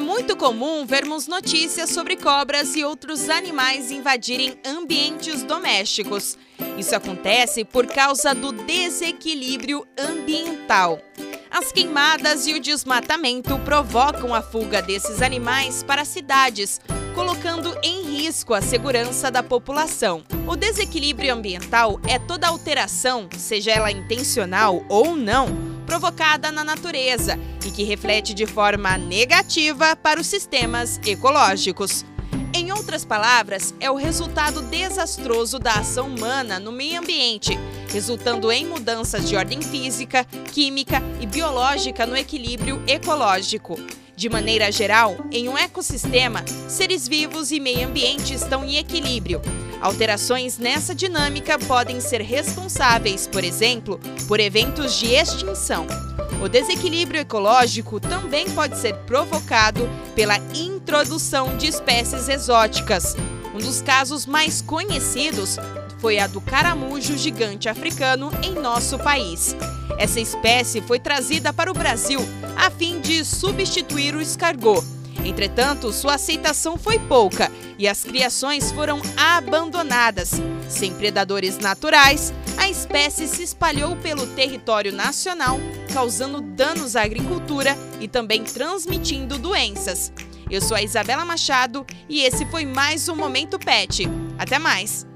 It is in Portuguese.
É muito comum vermos notícias sobre cobras e outros animais invadirem ambientes domésticos. Isso acontece por causa do desequilíbrio ambiental. As queimadas e o desmatamento provocam a fuga desses animais para cidades, colocando em risco a segurança da população. O desequilíbrio ambiental é toda alteração, seja ela intencional ou não, provocada na natureza e que reflete de forma negativa para os sistemas ecológicos. Em outras palavras, é o resultado desastroso da ação humana no meio ambiente, resultando em mudanças de ordem física, química e biológica no equilíbrio ecológico. De maneira geral, em um ecossistema, seres vivos e meio ambiente estão em equilíbrio. Alterações nessa dinâmica podem ser responsáveis, por exemplo, por eventos de extinção. O desequilíbrio ecológico também pode ser provocado pela introdução de espécies exóticas. Um dos casos mais conhecidos foi a do caramujo gigante africano em nosso país. Essa espécie foi trazida para o Brasil a fim de substituir o escargot. Entretanto, sua aceitação foi pouca e as criações foram abandonadas. Sem predadores naturais, a espécie se espalhou pelo território nacional, causando danos à agricultura e também transmitindo doenças. Eu sou a Isabela Machado e esse foi mais um Momento Pet. Até mais!